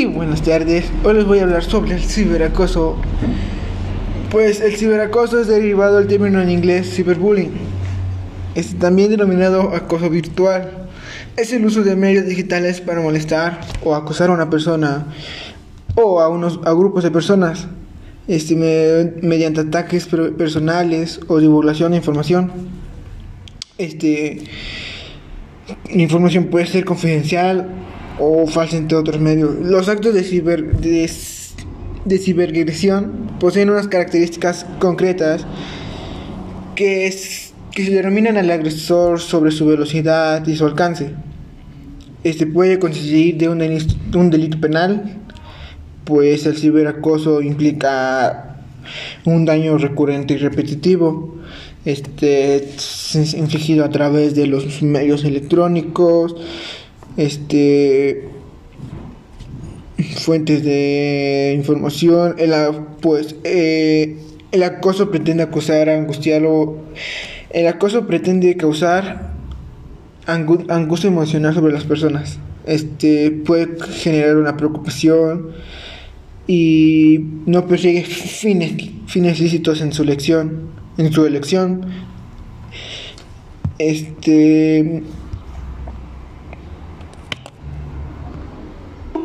buenas tardes. Hoy les voy a hablar sobre el ciberacoso. Pues el ciberacoso es derivado del término en inglés cyberbullying. Es también denominado acoso virtual. Es el uso de medios digitales para molestar o acosar a una persona o a unos a grupos de personas este, mediante ataques personales o divulgación de información. Este, información puede ser confidencial o falsa entre otros medios. Los actos de, ciber, de, cibergresión poseen unas características concretas que, es, que se denominan al agresor sobre su velocidad y su alcance. Este puede consistir de un delito, un delito penal, pues el ciberacoso implica un daño recurrente y repetitivo este infligido a través de los medios electrónicos este fuentes de información el, pues eh, el acoso pretende acosar angustiarlo el acoso pretende causar angustia emocional sobre las personas. Este puede generar una preocupación y no persigue fines fines lícitos en su elección en su elección. Este